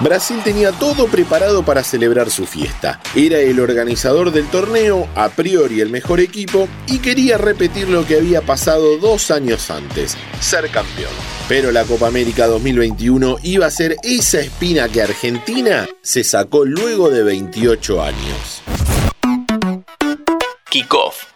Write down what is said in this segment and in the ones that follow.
Brasil tenía todo preparado para celebrar su fiesta. Era el organizador del torneo, a priori el mejor equipo, y quería repetir lo que había pasado dos años antes, ser campeón. Pero la Copa América 2021 iba a ser esa espina que Argentina se sacó luego de 28 años. Kickoff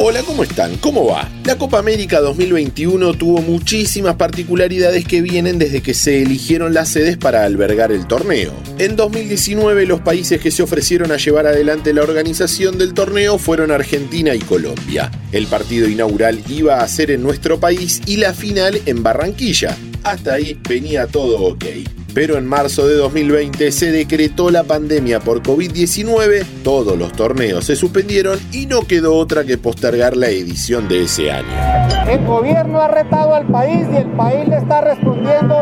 Hola, ¿cómo están? ¿Cómo va? La Copa América 2021 tuvo muchísimas particularidades que vienen desde que se eligieron las sedes para albergar el torneo. En 2019 los países que se ofrecieron a llevar adelante la organización del torneo fueron Argentina y Colombia. El partido inaugural iba a ser en nuestro país y la final en Barranquilla. Hasta ahí venía todo ok pero en marzo de 2020 se decretó la pandemia por COVID-19, todos los torneos se suspendieron y no quedó otra que postergar la edición de ese año. El gobierno ha retado al país y el país le está respondiendo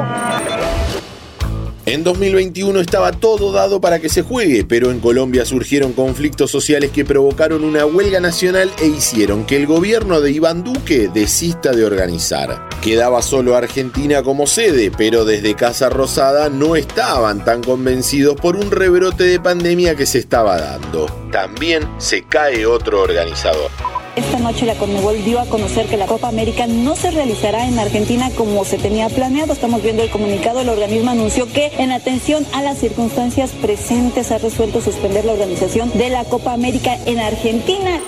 en 2021 estaba todo dado para que se juegue, pero en Colombia surgieron conflictos sociales que provocaron una huelga nacional e hicieron que el gobierno de Iván Duque desista de organizar. Quedaba solo Argentina como sede, pero desde Casa Rosada no estaban tan convencidos por un rebrote de pandemia que se estaba dando. También se cae otro organizador. Esta noche la Conmebol dio a conocer que la Copa América no se realizará en Argentina como se tenía planeado. Estamos viendo el comunicado. El organismo anunció que en atención a las circunstancias presentes ha resuelto suspender la organización de la Copa América en Argentina.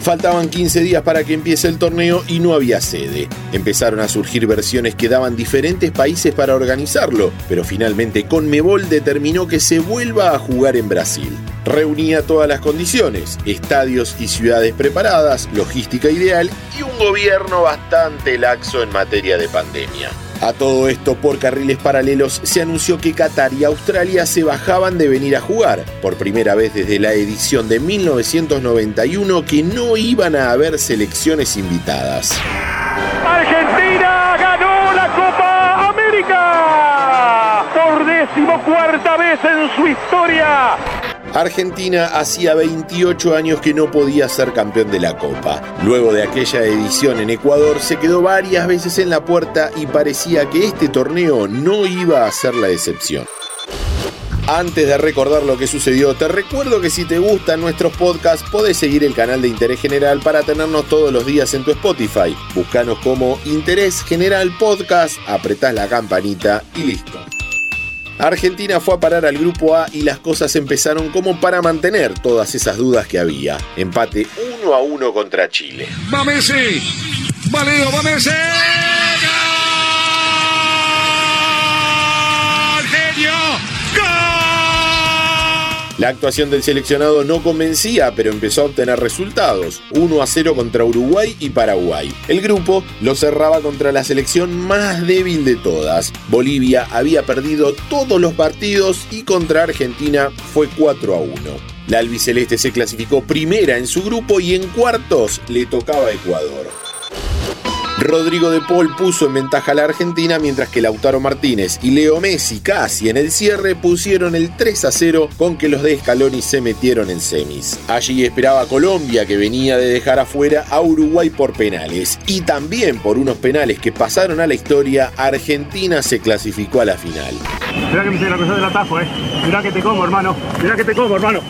Faltaban 15 días para que empiece el torneo y no había sede. Empezaron a surgir versiones que daban diferentes países para organizarlo, pero finalmente Conmebol determinó que se vuelva a jugar en Brasil. Reunía todas las condiciones, estadios y ciudades preparadas, logística ideal y un gobierno bastante laxo en materia de pandemia. A todo esto, por carriles paralelos, se anunció que Qatar y Australia se bajaban de venir a jugar, por primera vez desde la edición de 1991 que no iban a haber selecciones invitadas. Argentina ganó la Copa América por decimocuarta vez en su historia. Argentina hacía 28 años que no podía ser campeón de la Copa. Luego de aquella edición en Ecuador se quedó varias veces en la puerta y parecía que este torneo no iba a ser la excepción. Antes de recordar lo que sucedió, te recuerdo que si te gustan nuestros podcasts, podés seguir el canal de Interés General para tenernos todos los días en tu Spotify. Búscanos como Interés General Podcast, apretás la campanita y listo. Argentina fue a parar al grupo A y las cosas empezaron como para mantener todas esas dudas que había. Empate 1 a 1 contra Chile. ¡Va Messi! ¡Va Leo! ¡Va Messi! La actuación del seleccionado no convencía, pero empezó a obtener resultados. 1 a 0 contra Uruguay y Paraguay. El grupo lo cerraba contra la selección más débil de todas. Bolivia había perdido todos los partidos y contra Argentina fue 4 a 1. La albiceleste se clasificó primera en su grupo y en cuartos le tocaba a Ecuador. Rodrigo de Paul puso en ventaja a la Argentina, mientras que Lautaro Martínez y Leo Messi casi en el cierre pusieron el 3 a 0 con que los de Scaloni se metieron en semis. Allí esperaba Colombia, que venía de dejar afuera a Uruguay por penales. Y también por unos penales que pasaron a la historia, Argentina se clasificó a la final. Mirá que me la cosa del atajo, eh. Mirá que te como, hermano. Mirá que te como, hermano.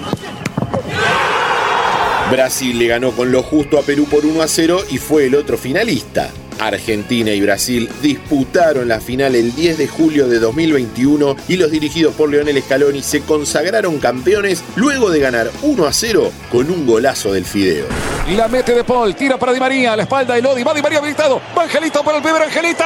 Brasil le ganó con lo justo a Perú por 1 a 0 y fue el otro finalista. Argentina y Brasil disputaron la final el 10 de julio de 2021 y los dirigidos por Leonel Scaloni se consagraron campeones luego de ganar 1 a 0 con un golazo del Fideo. La mete de Paul, tira para Di María, a la espalda de Lodi, va Di María habilitado, va Angelito para el primer Angelito.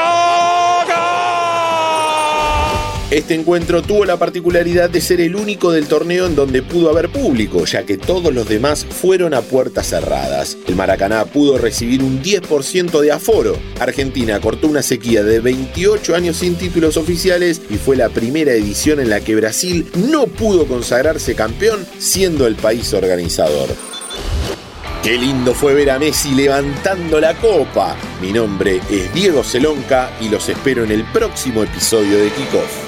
Este encuentro tuvo la particularidad de ser el único del torneo en donde pudo haber público, ya que todos los demás fueron a puertas cerradas. El Maracaná pudo recibir un 10% de aforo. Argentina cortó una sequía de 28 años sin títulos oficiales y fue la primera edición en la que Brasil no pudo consagrarse campeón siendo el país organizador. Qué lindo fue ver a Messi levantando la copa. Mi nombre es Diego Celonca y los espero en el próximo episodio de Kickoff.